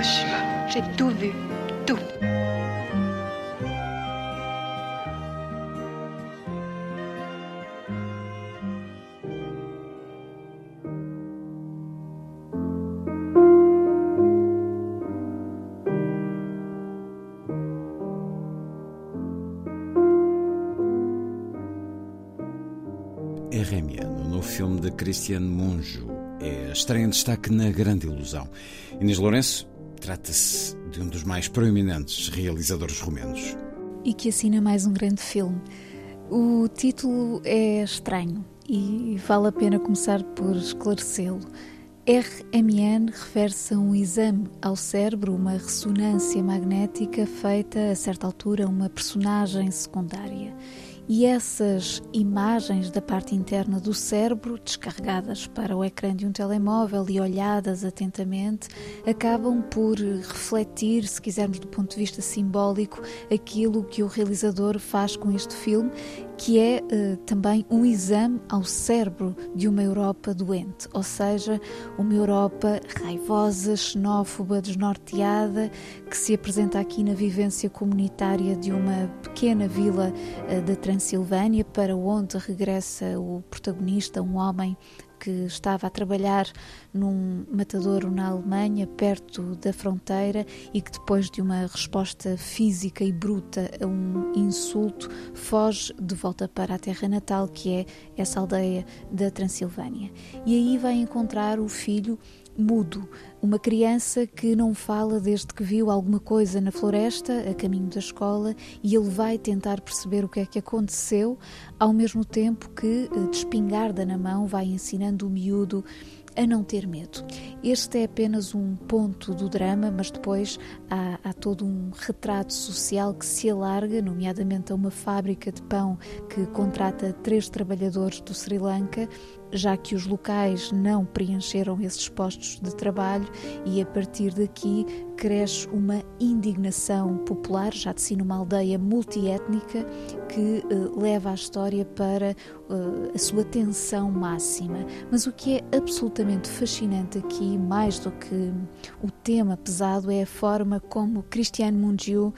Hiroshima. J'ai tout vu. Tout. Erremiano, no filme de Cristiano Monjo, é a estreia em destaque na Grande Ilusão. Inês Lourenço trata-se de um dos mais proeminentes realizadores romenos. E que assina mais um grande filme. O título é estranho e vale a pena começar por esclarecê-lo. RMN refere-se a um exame ao cérebro, uma ressonância magnética feita a certa altura a uma personagem secundária. E essas imagens da parte interna do cérebro, descarregadas para o ecrã de um telemóvel e olhadas atentamente, acabam por refletir, se quisermos do ponto de vista simbólico, aquilo que o realizador faz com este filme, que é uh, também um exame ao cérebro de uma Europa doente, ou seja, uma Europa raivosa, xenófoba, desnorteada, que se apresenta aqui na vivência comunitária de uma pequena vila uh, da Transilvânia, para onde regressa o protagonista, um homem que estava a trabalhar num matadouro na Alemanha, perto da fronteira, e que depois de uma resposta física e bruta a um insulto, foge de volta para a terra natal, que é essa aldeia da Transilvânia. E aí vai encontrar o filho mudo, uma criança que não fala desde que viu alguma coisa na floresta, a caminho da escola, e ele vai tentar perceber o que é que aconteceu, ao mesmo tempo que, de espingarda na mão, vai ensinando o miúdo a não ter medo. Este é apenas um ponto do drama, mas depois há, há, todo um retrato social que se alarga, nomeadamente a uma fábrica de pão que contrata três trabalhadores do Sri Lanka, já que os locais não preencheram esses postos de trabalho, e a partir daqui cresce uma indignação popular, já de si numa aldeia multiétnica, que uh, leva a história para uh, a sua tensão máxima. Mas o que é absolutamente fascinante aqui, mais do que o tema pesado, é a forma como Cristiano Mungiu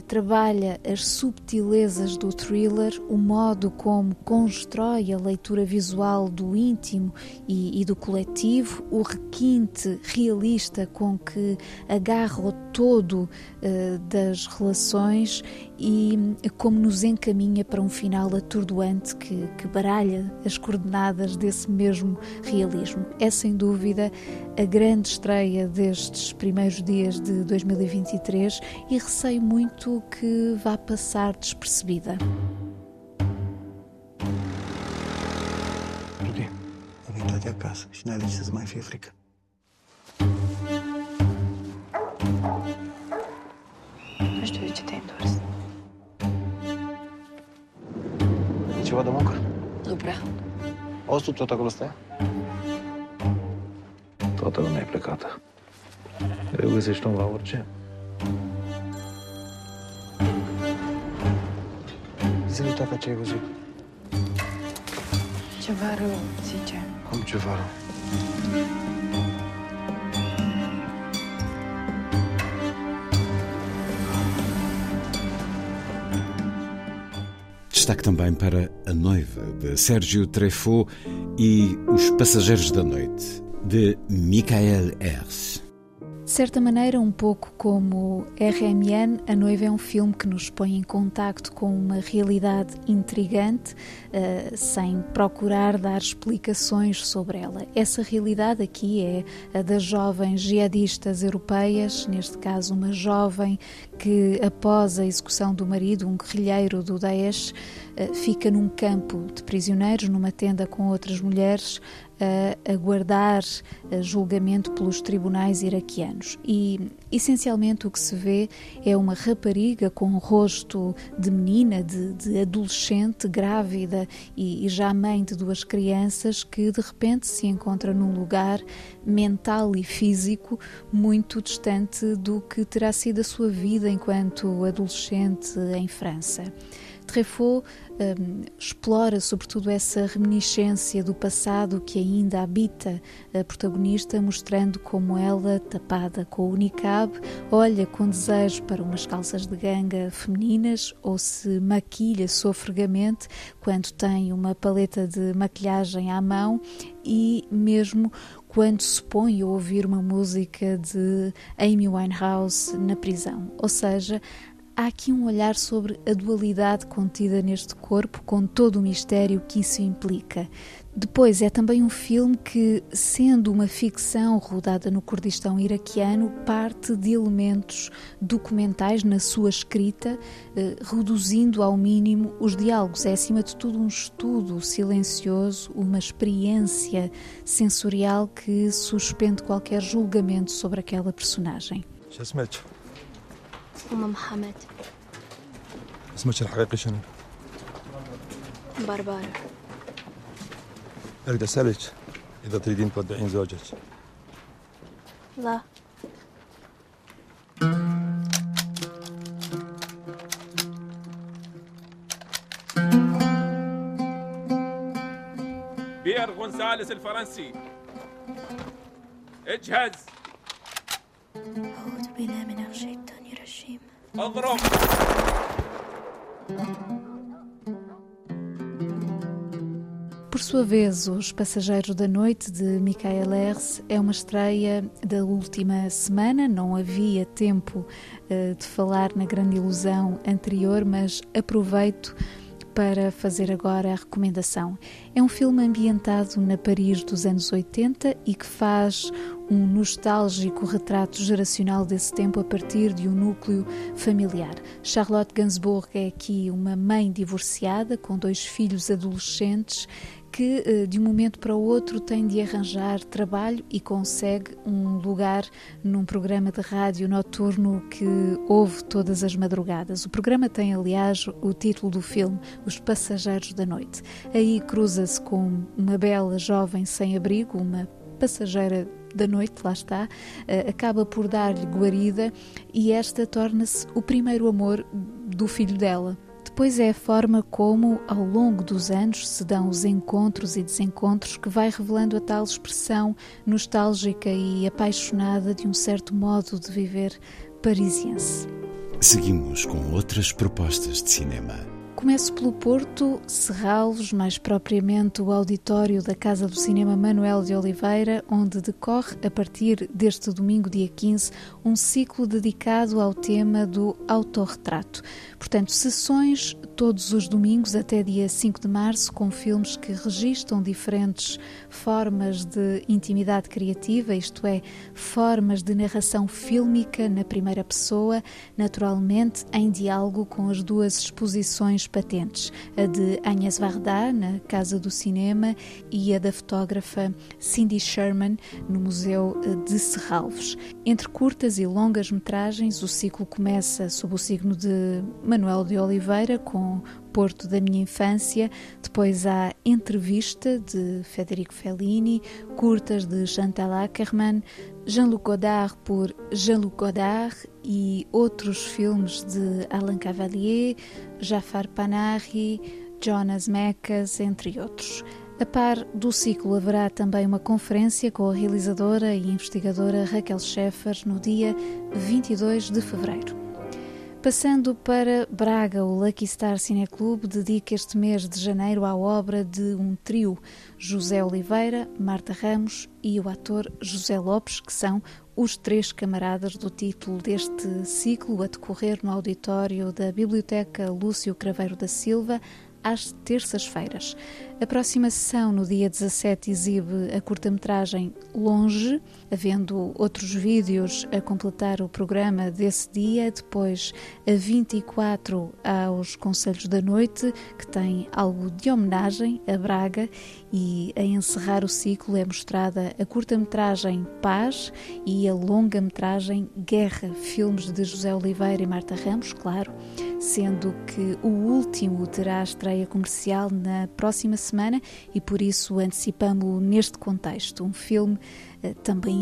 trabalha as subtilezas do thriller, o modo como constrói a leitura visual do íntimo e, e do coletivo, o requinte realista com que agarra o todo uh, das relações e como nos encaminha para um final atordoante que, que baralha as coordenadas desse mesmo realismo. É sem dúvida a grande estreia destes primeiros dias de 2023 e receio muito que vá passar despercebida. Rudy, am intrat de acasă și n-ai de ceva de muncă? Nu prea. Auzi tu tot acolo stai? Toată lumea e plecată. Greu găsești om la orice. Zi-mi tata ce ai văzut. Ceva rău, zice. Cum ceva rău. Destaque também para A Noiva, de Sérgio Treffaut, e Os Passageiros da Noite, de Michael Ers. De certa maneira, um pouco como RMN, A Noiva é um filme que nos põe em contacto com uma realidade intrigante, uh, sem procurar dar explicações sobre ela. Essa realidade aqui é a das jovens jihadistas europeias, neste caso, uma jovem que, após a execução do marido, um guerrilheiro do Daesh, uh, fica num campo de prisioneiros, numa tenda com outras mulheres, a aguardar julgamento pelos tribunais iraquianos. E essencialmente o que se vê é uma rapariga com um rosto de menina, de, de adolescente, grávida e, e, já mãe de duas crianças, que de repente se encontra num lugar mental e físico muito distante do que terá sido a sua vida enquanto adolescente em França. Treffaut um, explora sobretudo essa reminiscência do passado que ainda habita a protagonista, mostrando como ela, tapada com o niqab, olha com desejo para umas calças de ganga femininas ou se maquilha sofregamente quando tem uma paleta de maquilhagem à mão e mesmo quando se põe a ouvir uma música de Amy Winehouse na prisão. Ou seja, há aqui um olhar sobre a dualidade contida neste corpo, com todo o mistério que isso implica. Depois, é também um filme que, sendo uma ficção rodada no Kurdistão iraquiano, parte de elementos documentais na sua escrita, eh, reduzindo ao mínimo os diálogos. É, acima de tudo, um estudo silencioso, uma experiência sensorial que suspende qualquer julgamento sobre aquela personagem. اسمه محمد. اسمك الحقيقي شنو؟ بربارة أريد أسألك إذا تريدين تودعين زوجك. لا. بير غونساليس الفرنسي. اجهز. Ladrão! Por sua vez, Os Passageiros da Noite, de Michael Herz, é uma estreia da última semana. Não havia tempo uh, de falar na grande ilusão anterior, mas aproveito para fazer agora a recomendação. É um filme ambientado na Paris dos anos 80 e que faz um nostálgico retrato geracional desse tempo a partir de um núcleo familiar. Charlotte Gainsbourg é aqui uma mãe divorciada com dois filhos adolescentes que eh, de um momento para o outro tem de arranjar trabalho e consegue um lugar num programa de rádio noturno que ouve todas as madrugadas. O programa tem, aliás, o título do filme, Os Passageiros da Noite. Aí cruza-se com uma bela jovem sem abrigo, uma passageira da noite, lá está, eh, acaba por dar-lhe guarida e esta torna-se o primeiro amor do filho dela depois é a forma como, ao longo dos anos, se dão os encontros e desencontros que vai revelando a tal expressão nostálgica e apaixonada de um certo modo de viver parisiense. Seguimos com outras propostas de cinema. Começo pelo Porto, Serralos, mais propriamente o auditório da Casa do Cinema Manuel de Oliveira, onde decorre, a partir deste domingo, dia 15, um ciclo dedicado ao tema do autorretrato. Portanto, sessões todos os domingos até dia 5 de março, com filmes que registram diferentes formas de intimidade criativa, isto é, formas de narração fílmica na primeira pessoa, naturalmente em diálogo com as duas exposições patentes, a de Agnes Varda, na Casa do Cinema, e a da fotógrafa Cindy Sherman, no Museu de Serralves. Entre curtas e longas metragens, o ciclo começa sob o signo de Manuel de Oliveira, com Porto da Minha Infância, depois há Entrevista, de Federico Fellini, curtas de Chantal Ackerman, Jean-Luc Godard por Jean-Luc Godard e outros filmes de Alain Cavalier, Jafar Panahi, Jonas Mekas, entre outros. A par do ciclo haverá também uma conferência com a realizadora e investigadora Raquel Scheffer no dia 22 de fevereiro. Passando para Braga, o Lucky Star Cine Club dedica este mês de janeiro à obra de um trio, José Oliveira, Marta Ramos e o ator José Lopes, que são os três camaradas do título deste ciclo a decorrer no auditório da Biblioteca Lúcio Craveiro da Silva, às terças-feiras. A próxima sessão, no dia 17, exibe a curta-metragem Longe, havendo outros vídeos a completar o programa desse dia. Depois, a 24, aos Conselhos da Noite, que tem algo de homenagem a Braga, e a encerrar o ciclo é mostrada a curta-metragem Paz e a longa-metragem Guerra, filmes de José Oliveira e Marta Ramos, claro, sendo que o último terá estreia comercial na próxima semana e por isso antecipamos neste contexto. Um filme eh,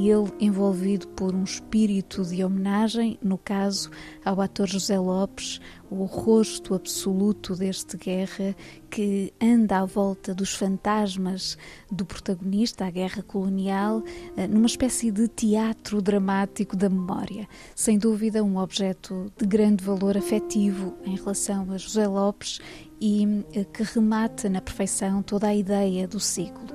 também ele envolvido por um espírito de homenagem, no caso ao ator José Lopes, o rosto absoluto deste guerra que anda à volta dos fantasmas do protagonista, a guerra colonial, eh, numa espécie de teatro dramático da memória. Sem dúvida, um objeto de grande valor afetivo em relação a José Lopes e eh, que remata na perfeição toda a ideia do ciclo.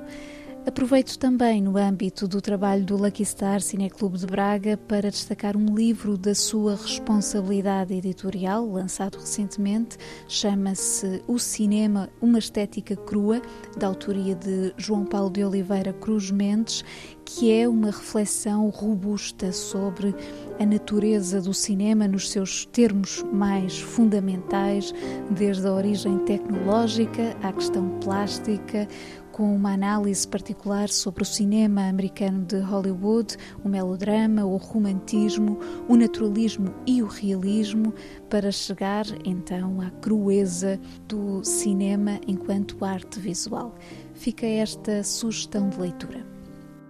Aproveito também, no âmbito do trabalho do Lucky Star Cineclube de Braga, para destacar um livro da sua responsabilidade editorial, lançado recentemente, chama-se O Cinema, uma Estética Crua, da autoria de João Paulo de Oliveira Cruz Mendes, que é uma reflexão robusta sobre a natureza do cinema nos seus termos mais fundamentais, desde a origem tecnológica à questão plástica, com uma análise particular sobre o cinema americano de Hollywood, o melodrama, o romantismo, o naturalismo e o realismo, para chegar então à crueza do cinema enquanto arte visual. Fica esta sugestão de leitura.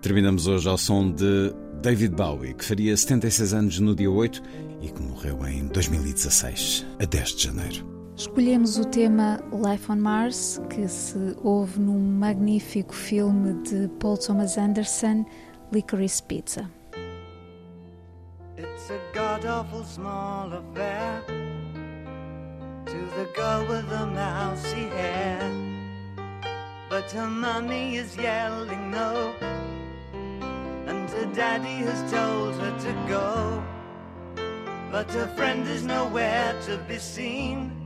Terminamos hoje ao som de David Bowie, que faria 76 anos no dia 8 e que morreu em 2016, a 10 de janeiro. Escolhemos o tema Life on Mars, que se ouve num magnífico filme de Paul Thomas Anderson, Licorice Pizza. It's a god awful small affair to the girl with the mousy hair, but her mummy is yelling no, and her daddy has told her to go, but her friend is nowhere to be seen.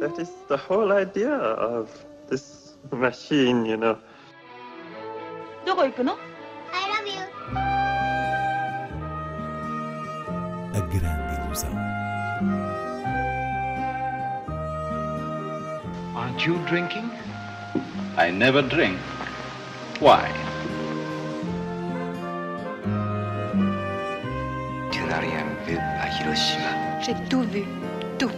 That is the whole idea of this machine, you know. どこ行くの I love you. A grande ilusão. Aren't you drinking? I never drink. Why? Tu n'as rien vu à Hiroshima. J'ai tout vu. Tout.